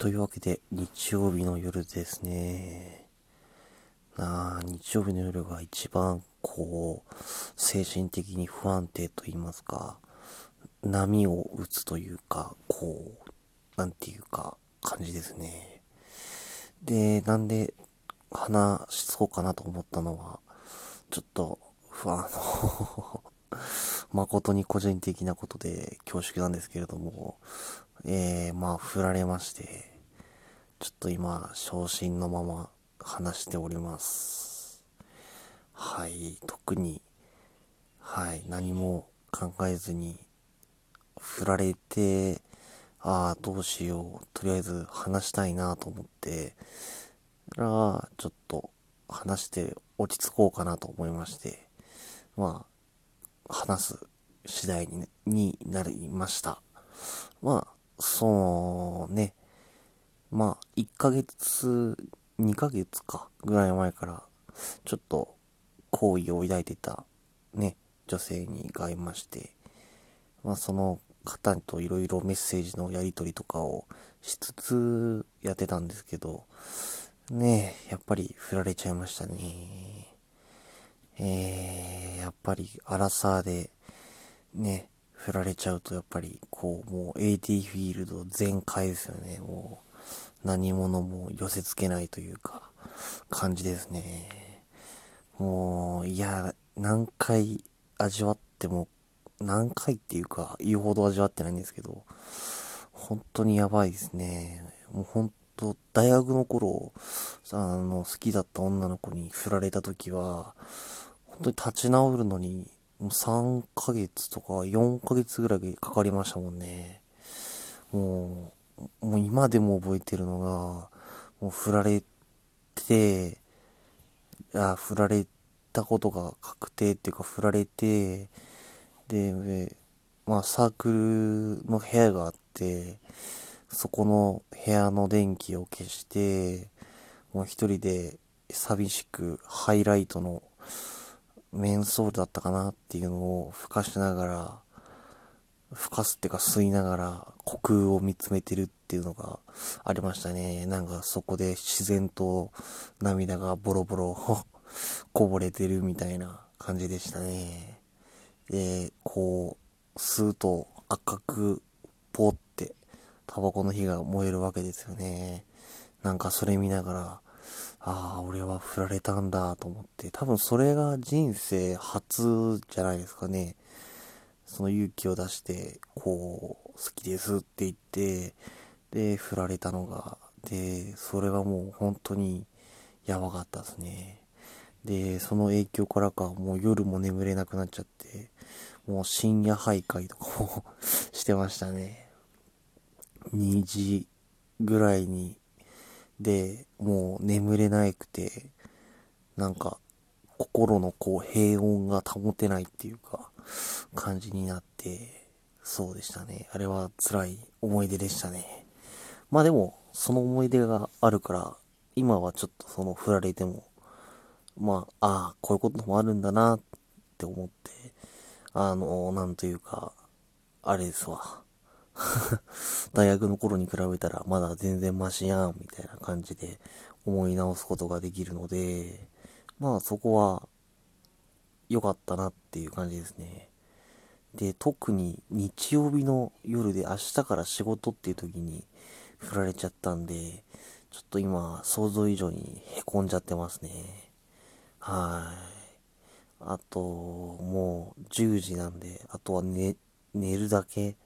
というわけで、日曜日の夜ですね。なあ日曜日の夜が一番、こう、精神的に不安定と言いますか、波を打つというか、こう、なんていうか、感じですね。で、なんで話そうかなと思ったのは、ちょっと、不安の 誠に個人的なことで恐縮なんですけれども、えー、まあ、振られまして、ちょっと今、昇進のまま話しております。はい、特に、はい、何も考えずに、振られて、ああ、どうしよう、とりあえず話したいなと思って、ら、ちょっと話して落ち着こうかなと思いまして、まあ、話す次第に,、になりました。まあ、そうね、まあ、1ヶ月、2ヶ月か、ぐらい前から、ちょっと、好意を抱いてた、ね、女性にがいまして、まあ、その方といろいろメッセージのやり取りとかをしつつやってたんですけど、ね、やっぱり振られちゃいましたね。えー、やっぱり、アラサーで、ね、振られちゃうと、やっぱり、こう、もう AT フィールド全開ですよね、もう。何者も寄せ付けないというか、感じですね。もう、いや、何回味わっても、何回っていうか、言うほど味わってないんですけど、本当にやばいですね。もう本当、大学の頃、あの、好きだった女の子に振られた時は、本当に立ち直るのに、もう3ヶ月とか4ヶ月ぐらいかかりましたもんね。もう、もう今でも覚えてるのが、もう振られて、あ、振られたことが確定っていうか振られて、で、まあサークルの部屋があって、そこの部屋の電気を消して、もう一人で寂しくハイライトのメンソールだったかなっていうのを吹かしながら、吹かすってか吸いながら虚空を見つめてるっていうのがありましたね。なんかそこで自然と涙がボロボロ こぼれてるみたいな感じでしたね。で、こう、吸うと赤くポってタバコの火が燃えるわけですよね。なんかそれ見ながら、ああ、俺は振られたんだと思って、多分それが人生初じゃないですかね。その勇気を出して、こう、好きですって言って、で、振られたのが、で、それはもう本当にやばかったですね。で、その影響からか、もう夜も眠れなくなっちゃって、もう深夜徘徊とかも してましたね。2時ぐらいに、で、もう眠れなくて、なんか、心のこう平穏が保てないっていうか、感じになって、そうでしたね。あれは辛い思い出でしたね。まあでも、その思い出があるから、今はちょっとその振られても、まあ、ああ、こういうこともあるんだなって思って、あの、なんというか、あれですわ。大学の頃に比べたらまだ全然マシやん、みたいな感じで思い直すことができるので、まあそこは良かったなっていう感じですね。で、特に日曜日の夜で明日から仕事っていう時に振られちゃったんで、ちょっと今想像以上に凹んじゃってますね。はい。あと、もう10時なんで、あとは寝、寝るだけ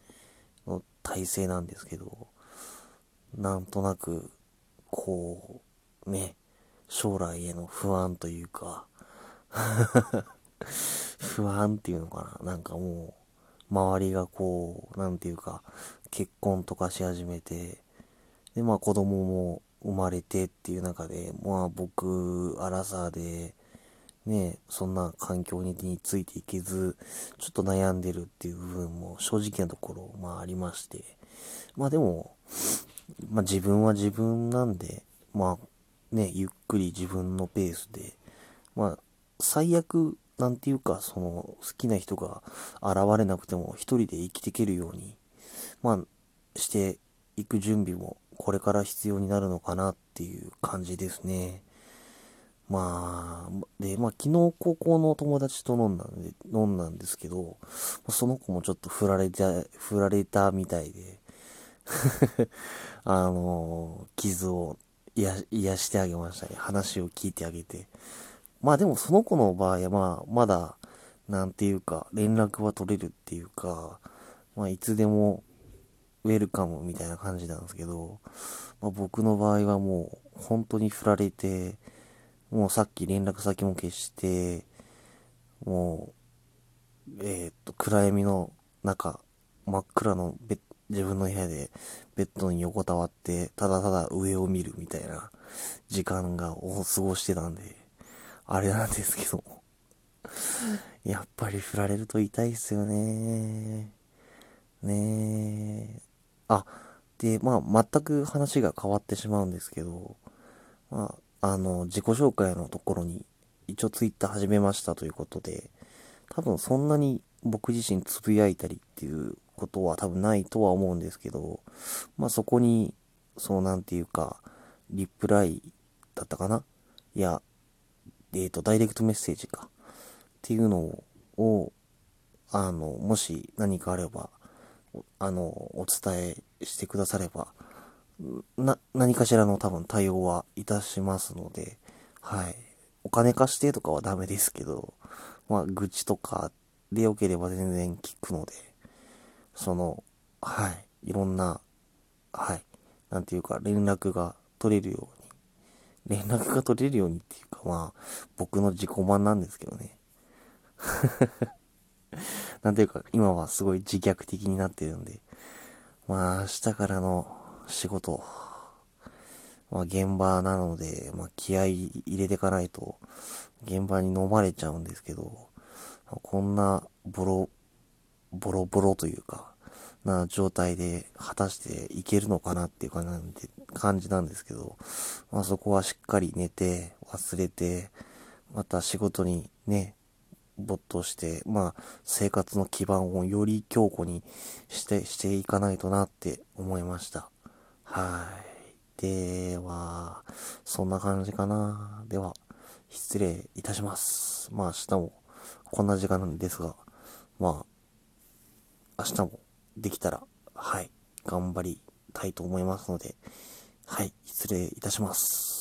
の体勢なんですけど、なんとなく、こう、ね、将来への不安というか不安っていうのかななんかもう、周りがこう、なんていうか、結婚とかし始めて、で、まあ子供も生まれてっていう中で、まあ僕、アラサーで、ね、そんな環境についていけず、ちょっと悩んでるっていう部分も正直なところ、まあありまして。まあでも、まあ自分は自分なんで、まあね、ゆっくり自分のペースで、まあ最悪なんていうか、その、好きな人が現れなくても一人で生きていけるように、まあ、して行く準備もこれから必要になるのかなっていう感じですね。まあ、で、まあ昨日高校の友達と飲んだんで、飲んだんですけど、その子もちょっと振られた、振られたみたいで、あの、傷を癒癒してあげましたね。話を聞いてあげて。まあでもその子の場合はまあ、まだ、なんていうか、連絡は取れるっていうか、まあいつでもウェルカムみたいな感じなんですけど、まあ、僕の場合はもう本当に振られて、もうさっき連絡先も消して、もう、えー、っと、暗闇の中、真っ暗のベ自分の部屋でベッドに横たわって、ただただ上を見るみたいな時間がを過ごしてたんで、あれなんですけど。やっぱり振られると痛いっすよね。ね。え。あ、で、まあ、全く話が変わってしまうんですけど、まあ、あの、自己紹介のところに、一応ツイッター始めましたということで、多分そんなに僕自身つぶやいたりっていうことは多分ないとは思うんですけど、まあそこに、そうなんていうか、リプライだったかな。いや、えっ、ー、と、ダイレクトメッセージか。っていうのを、あの、もし何かあれば、あの、お伝えしてくだされば、な、何かしらの多分対応はいたしますので、はい。お金貸してとかはダメですけど、まあ、愚痴とかでよければ全然聞くので、その、はい。いろんな、はい。なんていうか、連絡が取れるよう、連絡が取れるようにっていうか、まあ、僕の自己満なんですけどね。なんていうか、今はすごい自虐的になってるんで、まあ、明日からの仕事、まあ、現場なので、まあ、気合い入れていかないと、現場に飲まれちゃうんですけど、こんなボロ、ボロボロというか、な状態で果たしていけるのかなっていう感じで感じなんですけど、まあそこはしっかり寝て、忘れて、また仕事にね、没頭して、まあ、生活の基盤をより強固にして、していかないとなって思いました。はい。では、そんな感じかな。では、失礼いたします。まあ、明日もこんな時間なんですが、まあ、明日もできたら、はい、頑張りたいと思いますので、はい、失礼いたします。